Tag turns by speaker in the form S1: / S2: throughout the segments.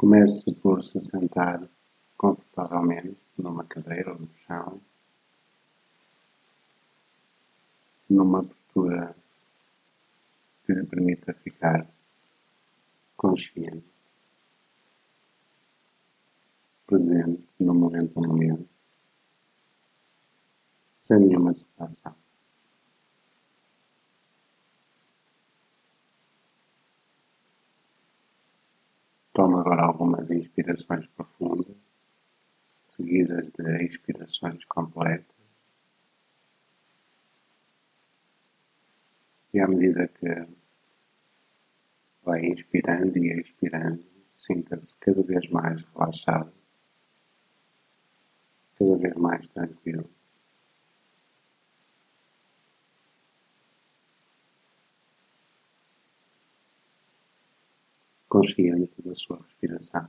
S1: Comece por se sentar confortavelmente numa cadeira ou no chão, numa postura que lhe permita ficar consciente, presente no momento a momento, sem nenhuma distração. Toma agora algumas inspirações profundas, seguidas de expirações completas. E à medida que vai inspirando e expirando, sinta-se cada vez mais relaxado, cada vez mais tranquilo. Consciente da sua respiração.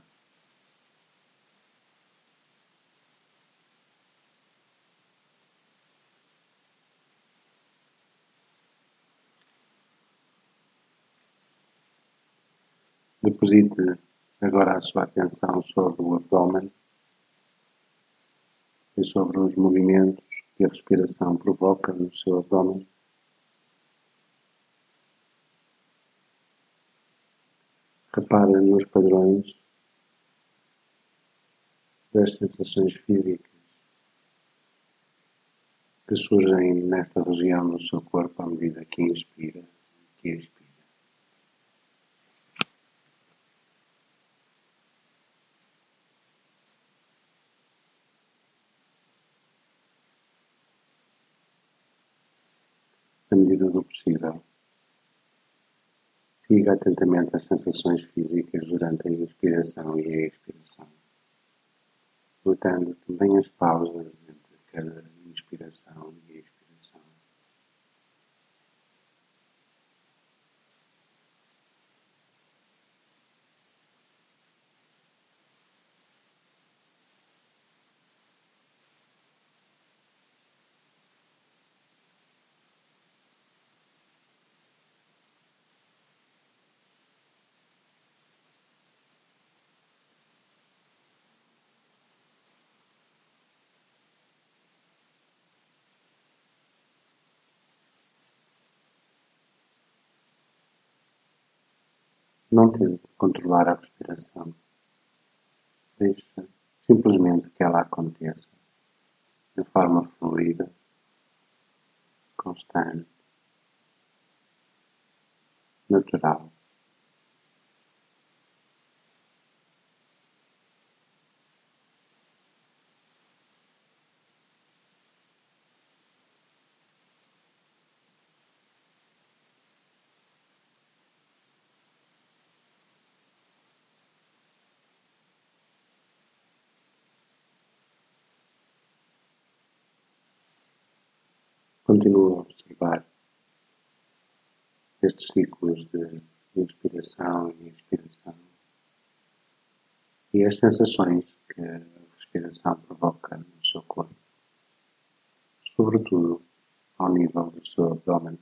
S1: Deposite agora a sua atenção sobre o abdômen e sobre os movimentos que a respiração provoca no seu abdômen. Repara nos padrões das sensações físicas que surgem nesta região do seu corpo à medida que inspira e que expira. Na medida do possível. Siga atentamente as sensações físicas durante a inspiração e a expiração, notando também as pausas entre cada inspiração e expiração. Não tente controlar a respiração. Deixe simplesmente que ela aconteça de forma fluida, constante, natural. Continua a observar estes ciclos de inspiração e expiração e as sensações que a respiração provoca no seu corpo, sobretudo ao nível do seu abdômen.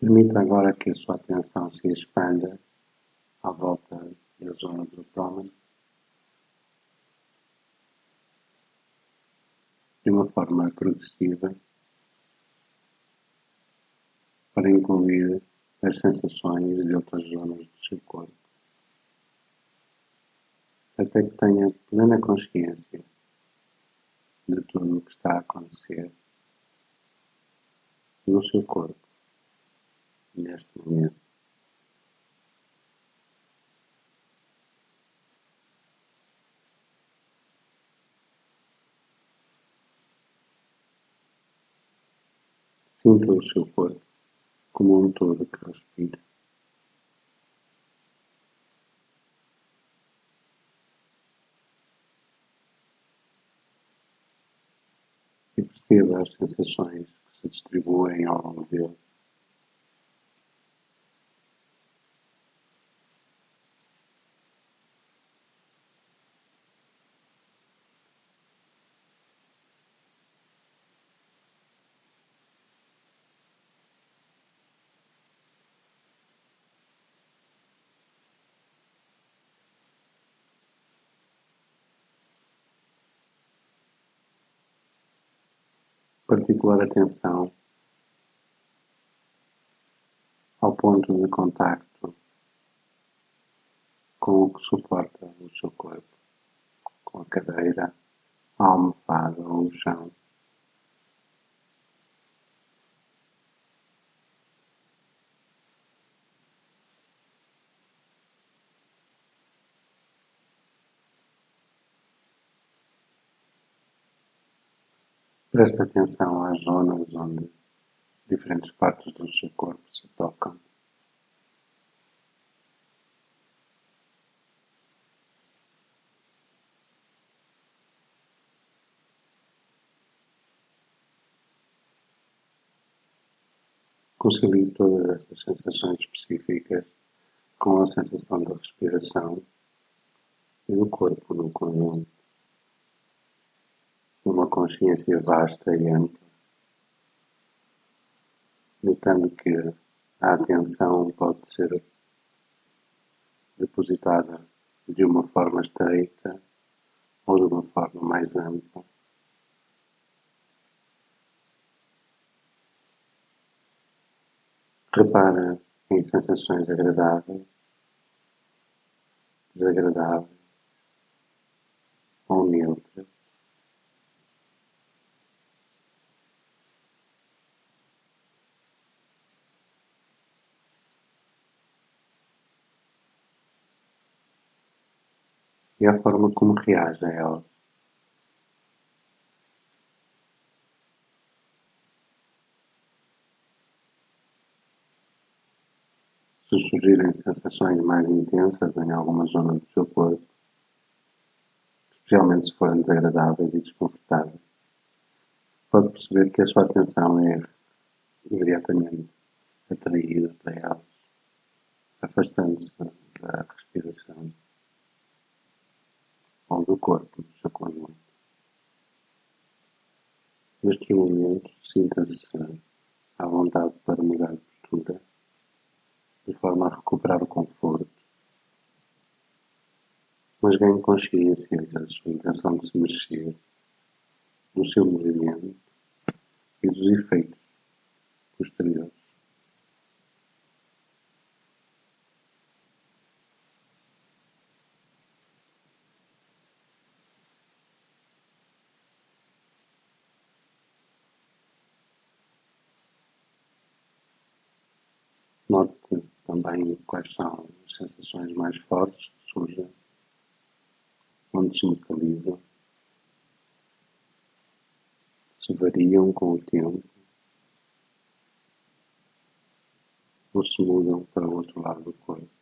S1: Permita agora que a sua atenção se expanda à volta da zona do abdômen. De uma forma progressiva para incluir as sensações de outras zonas do seu corpo, até que tenha plena consciência de tudo o que está a acontecer no seu corpo neste momento. Sinta o seu corpo como um todo que respira. E perceba as sensações que se distribuem ao longo dele. Particular atenção ao ponto de contacto com o que suporta o seu corpo, com a cadeira, a almofada ou o chão. Preste atenção às zonas onde diferentes partes do seu corpo se tocam. Concilie todas estas sensações específicas com a sensação da respiração e do corpo no conjunto consciência vasta e ampla, notando que a atenção pode ser depositada de uma forma estreita ou de uma forma mais ampla. Repara em sensações agradáveis, desagradáveis ou neutras. E a forma como reage a elas. Se surgirem sensações mais intensas em alguma zona do seu corpo, especialmente se forem desagradáveis e desconfortáveis, pode perceber que a sua atenção é imediatamente atraída para elas, afastando-se da respiração ou do corpo no seu conjunto. Neste momento, sinta-se à vontade para mudar de postura, de forma a recuperar o conforto, mas ganhe consciência da sua intenção de se mexer, do seu movimento e dos efeitos posteriores. Note também são as sensações mais fortes que surgem, onde se localizam, se variam com o tempo ou se mudam para o outro lado do corpo.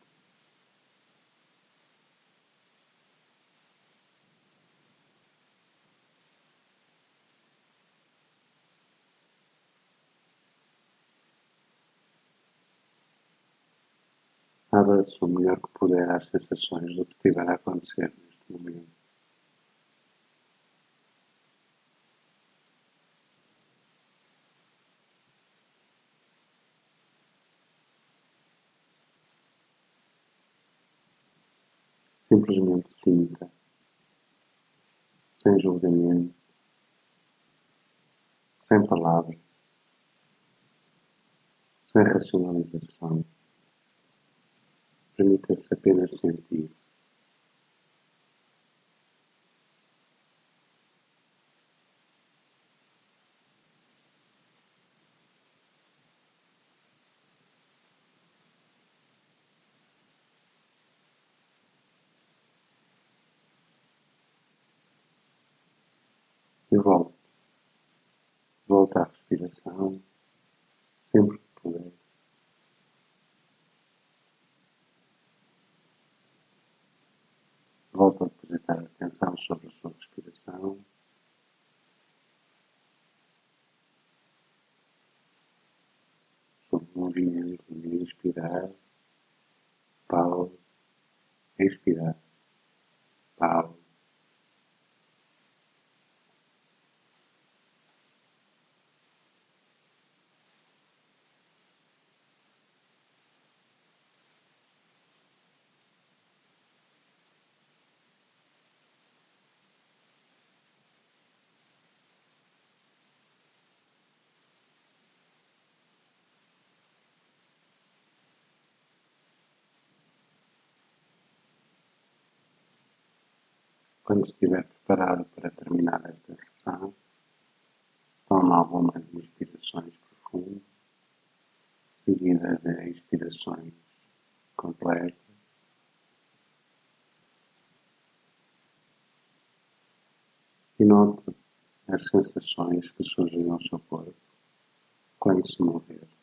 S1: Abra-se o melhor que puder às sensações do que estiver a acontecer neste momento. Simplesmente sinta, sem julgamento, sem palavras, sem racionalização. Permita-se apenas sentir. E volte. Volte à respiração, sempre que puder. atenção sobre a sua respiração. Sobre o movimento de inspirar, pau, respirar, pau, Quando estiver preparado para terminar esta sessão, toma algumas inspirações profundas, seguidas de expirações completas. E note as sensações que surgem no seu corpo quando se mover.